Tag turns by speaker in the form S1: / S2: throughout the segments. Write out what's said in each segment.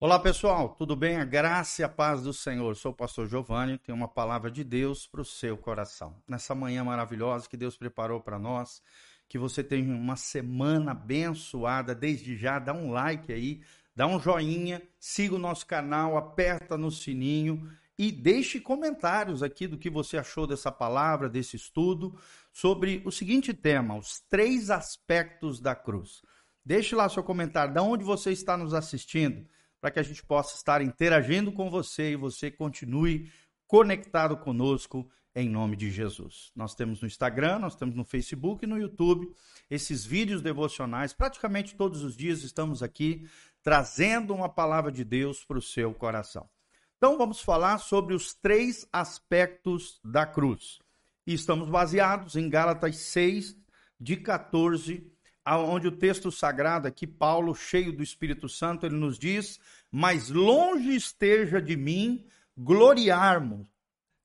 S1: Olá pessoal, tudo bem? A graça e a paz do Senhor. Sou o pastor Giovanni, tenho uma palavra de Deus para o seu coração. Nessa manhã maravilhosa que Deus preparou para nós, que você tenha uma semana abençoada. Desde já, dá um like aí, dá um joinha, siga o nosso canal, aperta no sininho e deixe comentários aqui do que você achou dessa palavra, desse estudo, sobre o seguinte tema: os três aspectos da cruz. Deixe lá seu comentário, de onde você está nos assistindo para que a gente possa estar interagindo com você e você continue conectado conosco em nome de Jesus. Nós temos no Instagram, nós temos no Facebook e no YouTube esses vídeos devocionais. Praticamente todos os dias estamos aqui trazendo uma palavra de Deus para o seu coração. Então vamos falar sobre os três aspectos da cruz. E estamos baseados em Gálatas 6, de 14 onde o texto sagrado aqui, Paulo, cheio do Espírito Santo, ele nos diz: Mas longe esteja de mim gloriar-me,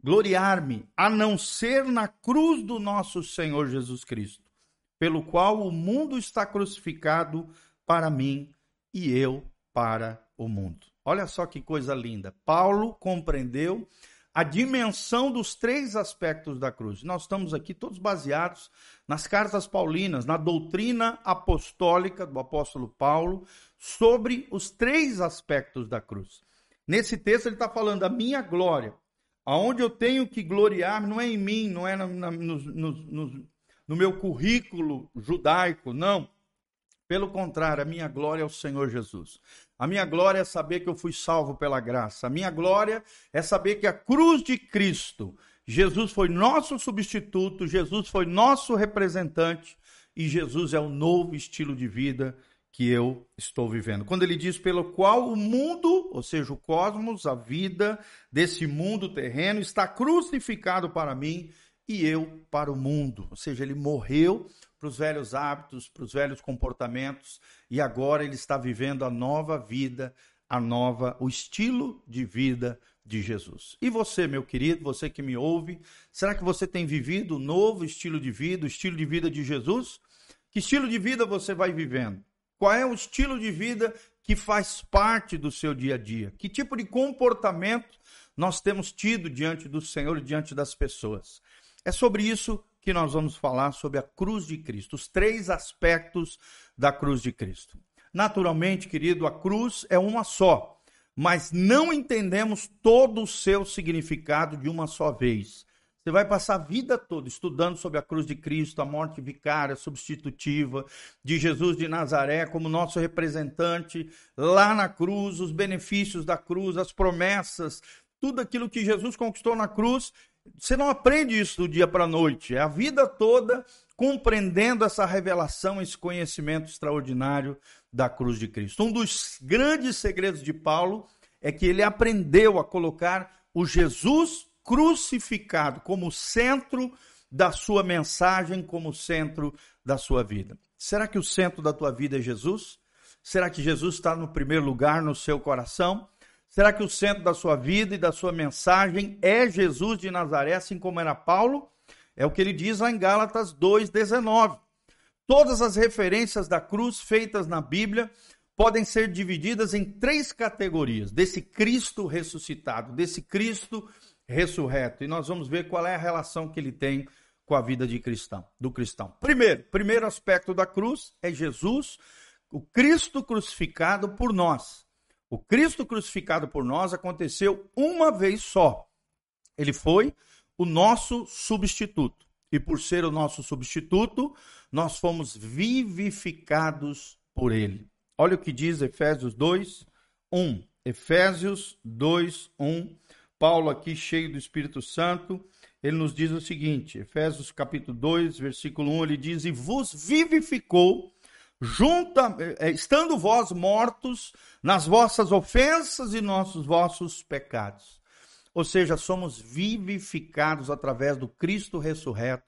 S1: gloriar-me, a não ser na cruz do nosso Senhor Jesus Cristo, pelo qual o mundo está crucificado para mim e eu para o mundo. Olha só que coisa linda. Paulo compreendeu a dimensão dos três aspectos da cruz. Nós estamos aqui todos baseados nas cartas paulinas, na doutrina apostólica do apóstolo Paulo sobre os três aspectos da cruz. Nesse texto ele está falando da minha glória, aonde eu tenho que gloriar não é em mim, não é no, no, no, no meu currículo judaico, não. Pelo contrário, a minha glória é o Senhor Jesus. A minha glória é saber que eu fui salvo pela graça. A minha glória é saber que a cruz de Cristo, Jesus foi nosso substituto, Jesus foi nosso representante e Jesus é o novo estilo de vida que eu estou vivendo. Quando ele diz pelo qual o mundo, ou seja, o cosmos, a vida desse mundo terreno está crucificado para mim e eu para o mundo. Ou seja, ele morreu para os velhos hábitos, para os velhos comportamentos, e agora ele está vivendo a nova vida, a nova, o estilo de vida de Jesus. E você, meu querido, você que me ouve, será que você tem vivido o novo estilo de vida, o estilo de vida de Jesus? Que estilo de vida você vai vivendo? Qual é o estilo de vida que faz parte do seu dia a dia? Que tipo de comportamento nós temos tido diante do Senhor e diante das pessoas? É sobre isso que nós vamos falar sobre a cruz de Cristo, os três aspectos da cruz de Cristo. Naturalmente, querido, a cruz é uma só, mas não entendemos todo o seu significado de uma só vez. Você vai passar a vida toda estudando sobre a cruz de Cristo, a morte vicária, substitutiva de Jesus de Nazaré como nosso representante lá na cruz, os benefícios da cruz, as promessas, tudo aquilo que Jesus conquistou na cruz você não aprende isso do dia para a noite. É a vida toda compreendendo essa revelação, esse conhecimento extraordinário da cruz de Cristo. Um dos grandes segredos de Paulo é que ele aprendeu a colocar o Jesus crucificado como centro da sua mensagem, como centro da sua vida. Será que o centro da tua vida é Jesus? Será que Jesus está no primeiro lugar no seu coração? Será que o centro da sua vida e da sua mensagem é Jesus de Nazaré, assim como era Paulo? É o que ele diz lá em Gálatas 2,19. Todas as referências da cruz feitas na Bíblia podem ser divididas em três categorias: desse Cristo ressuscitado, desse Cristo ressurreto. E nós vamos ver qual é a relação que ele tem com a vida de cristão, do cristão. Primeiro, primeiro aspecto da cruz é Jesus, o Cristo crucificado por nós. O Cristo crucificado por nós aconteceu uma vez só. Ele foi o nosso substituto. E por ser o nosso substituto, nós fomos vivificados por ele. Olha o que diz Efésios 2, 1. Efésios 2, 1. Paulo aqui cheio do Espírito Santo, ele nos diz o seguinte, Efésios capítulo 2, versículo 1, ele diz: "E vos vivificou junta, eh, estando vós mortos nas vossas ofensas e nossos vossos pecados. Ou seja, somos vivificados através do Cristo ressurreto,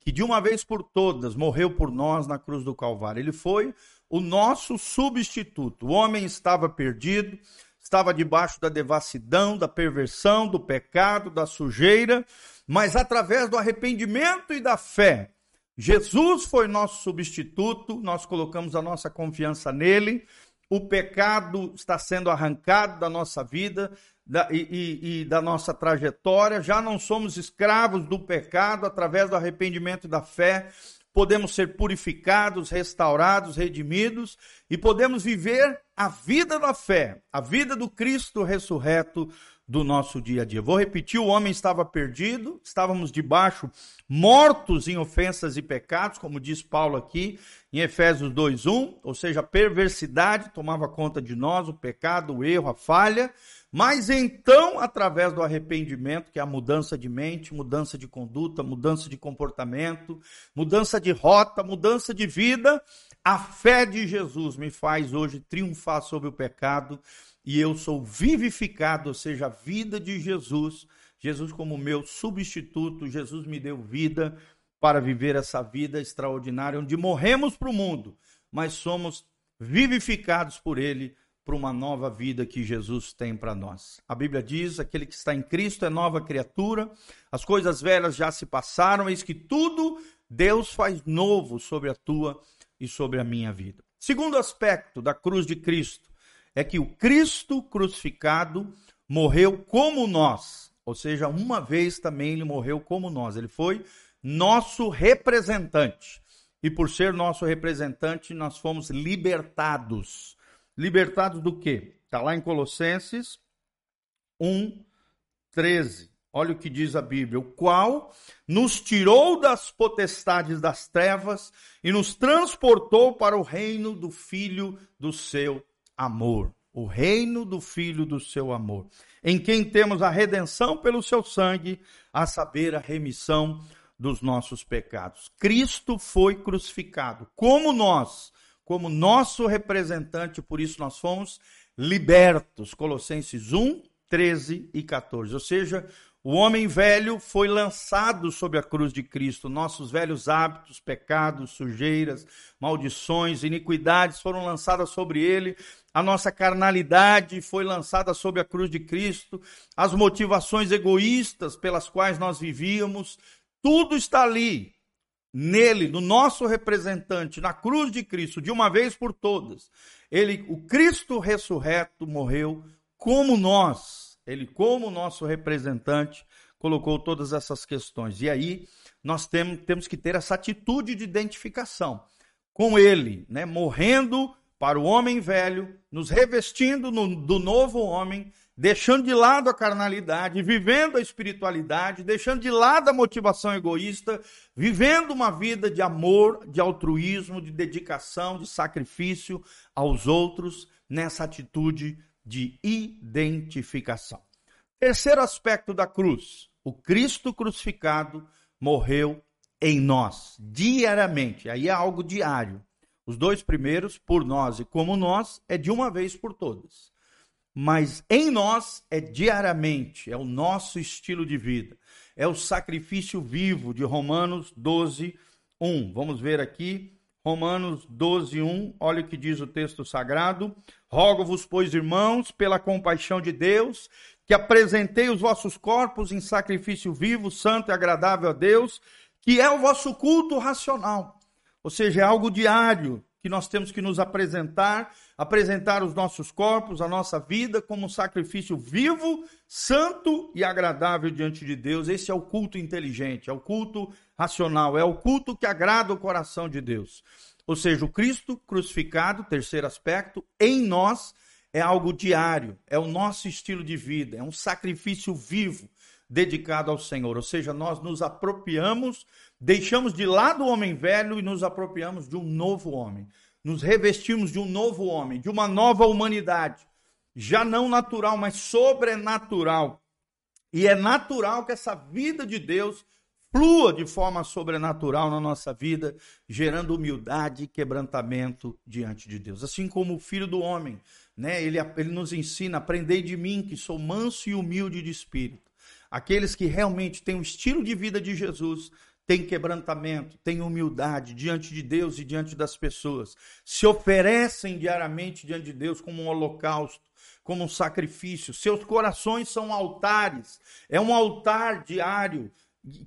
S1: que de uma vez por todas morreu por nós na cruz do Calvário. Ele foi o nosso substituto. O homem estava perdido, estava debaixo da devassidão, da perversão, do pecado, da sujeira, mas através do arrependimento e da fé, Jesus foi nosso substituto, nós colocamos a nossa confiança nele, o pecado está sendo arrancado da nossa vida da, e, e, e da nossa trajetória, já não somos escravos do pecado através do arrependimento e da fé, podemos ser purificados, restaurados, redimidos e podemos viver a vida da fé, a vida do Cristo ressurreto do nosso dia a dia. Vou repetir: o homem estava perdido, estávamos debaixo, mortos em ofensas e pecados, como diz Paulo aqui em Efésios 2:1, ou seja, a perversidade tomava conta de nós, o pecado, o erro, a falha. Mas então, através do arrependimento, que é a mudança de mente, mudança de conduta, mudança de comportamento, mudança de rota, mudança de vida, a fé de Jesus me faz hoje triunfar sobre o pecado e eu sou vivificado, ou seja, a vida de Jesus, Jesus como meu substituto, Jesus me deu vida para viver essa vida extraordinária, onde morremos para o mundo, mas somos vivificados por Ele para uma nova vida que Jesus tem para nós. A Bíblia diz: aquele que está em Cristo é nova criatura, as coisas velhas já se passaram, eis que tudo Deus faz novo sobre a tua e sobre a minha vida. Segundo aspecto da cruz de Cristo, é que o Cristo crucificado morreu como nós, ou seja, uma vez também ele morreu como nós. Ele foi nosso representante. E por ser nosso representante, nós fomos libertados. Libertados do quê? Está lá em Colossenses 1, 13. Olha o que diz a Bíblia: o qual nos tirou das potestades das trevas e nos transportou para o reino do Filho do seu amor, o reino do Filho do seu amor, em quem temos a redenção pelo seu sangue, a saber, a remissão dos nossos pecados. Cristo foi crucificado, como nós, como nosso representante, por isso nós fomos libertos. Colossenses 1, 13 e 14. Ou seja, o homem velho foi lançado sobre a cruz de Cristo. Nossos velhos hábitos, pecados, sujeiras, maldições, iniquidades foram lançadas sobre ele. A nossa carnalidade foi lançada sobre a cruz de Cristo. As motivações egoístas pelas quais nós vivíamos, tudo está ali, nele, no nosso representante, na cruz de Cristo, de uma vez por todas. Ele, o Cristo ressurreto, morreu como nós ele, como nosso representante, colocou todas essas questões. E aí nós temos, temos que ter essa atitude de identificação com ele, né? morrendo para o homem velho, nos revestindo no, do novo homem, deixando de lado a carnalidade, vivendo a espiritualidade, deixando de lado a motivação egoísta, vivendo uma vida de amor, de altruísmo, de dedicação, de sacrifício aos outros, nessa atitude de identificação. Terceiro aspecto da cruz: o Cristo crucificado morreu em nós, diariamente. Aí é algo diário. Os dois primeiros, por nós e como nós, é de uma vez por todas. Mas em nós é diariamente, é o nosso estilo de vida. É o sacrifício vivo de Romanos 12, 1. Vamos ver aqui Romanos 12, 1, olha o que diz o texto sagrado. Rogo-vos, pois, irmãos, pela compaixão de Deus, que apresentei os vossos corpos em sacrifício vivo, santo e agradável a Deus, que é o vosso culto racional. Ou seja, é algo diário que nós temos que nos apresentar, apresentar os nossos corpos, a nossa vida como um sacrifício vivo, santo e agradável diante de Deus. Esse é o culto inteligente, é o culto racional, é o culto que agrada o coração de Deus. Ou seja, o Cristo crucificado, terceiro aspecto, em nós é algo diário, é o nosso estilo de vida, é um sacrifício vivo dedicado ao Senhor. Ou seja, nós nos apropriamos, deixamos de lado o homem velho e nos apropriamos de um novo homem. Nos revestimos de um novo homem, de uma nova humanidade, já não natural, mas sobrenatural. E é natural que essa vida de Deus flua de forma sobrenatural na nossa vida, gerando humildade e quebrantamento diante de Deus. Assim como o Filho do Homem, né? ele, ele nos ensina: aprendei de mim, que sou manso e humilde de espírito. Aqueles que realmente têm o estilo de vida de Jesus, têm quebrantamento, têm humildade diante de Deus e diante das pessoas, se oferecem diariamente diante de Deus como um holocausto, como um sacrifício. Seus corações são altares, é um altar diário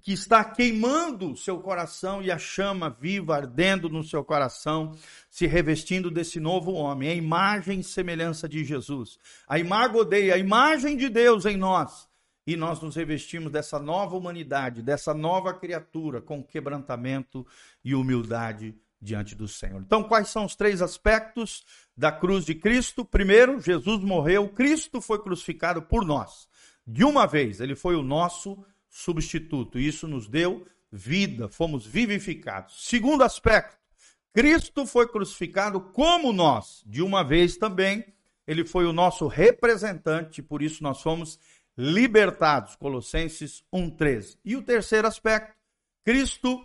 S1: que está queimando seu coração e a chama viva ardendo no seu coração, se revestindo desse novo homem, a imagem e semelhança de Jesus. A imagem a imagem de Deus em nós. E nós nos revestimos dessa nova humanidade, dessa nova criatura com quebrantamento e humildade diante do Senhor. Então, quais são os três aspectos da cruz de Cristo? Primeiro, Jesus morreu, Cristo foi crucificado por nós. De uma vez, ele foi o nosso substituto. Isso nos deu vida, fomos vivificados. Segundo aspecto, Cristo foi crucificado como nós. De uma vez também, ele foi o nosso representante, por isso nós fomos libertados. Colossenses 1:13. E o terceiro aspecto, Cristo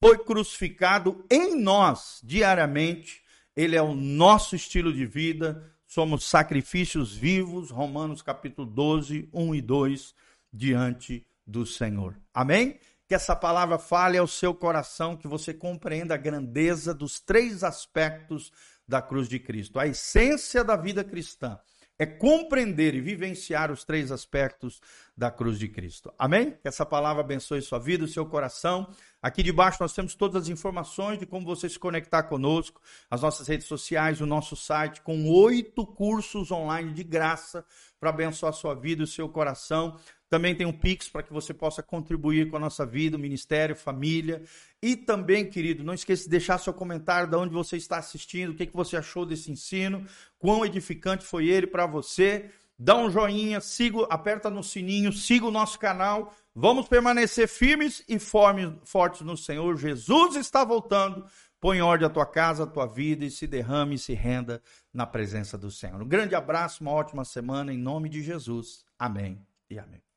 S1: foi crucificado em nós diariamente. Ele é o nosso estilo de vida, somos sacrifícios vivos, Romanos capítulo 12, 1 e 2, diante do Senhor. Amém? Que essa palavra fale ao seu coração, que você compreenda a grandeza dos três aspectos da cruz de Cristo. A essência da vida cristã é compreender e vivenciar os três aspectos da cruz de Cristo. Amém? Que essa palavra abençoe sua vida, o seu coração. Aqui debaixo nós temos todas as informações de como você se conectar conosco, as nossas redes sociais, o nosso site, com oito cursos online de graça para abençoar sua vida e o seu coração. Também tem um Pix para que você possa contribuir com a nossa vida, o ministério, família. E também, querido, não esqueça de deixar seu comentário de onde você está assistindo, o que, que você achou desse ensino, quão edificante foi ele para você. Dá um joinha, siga, aperta no sininho, siga o nosso canal. Vamos permanecer firmes e fortes no Senhor. Jesus está voltando. Põe em ordem a tua casa, a tua vida e se derrame e se renda na presença do Senhor. Um grande abraço, uma ótima semana em nome de Jesus. Amém e amém.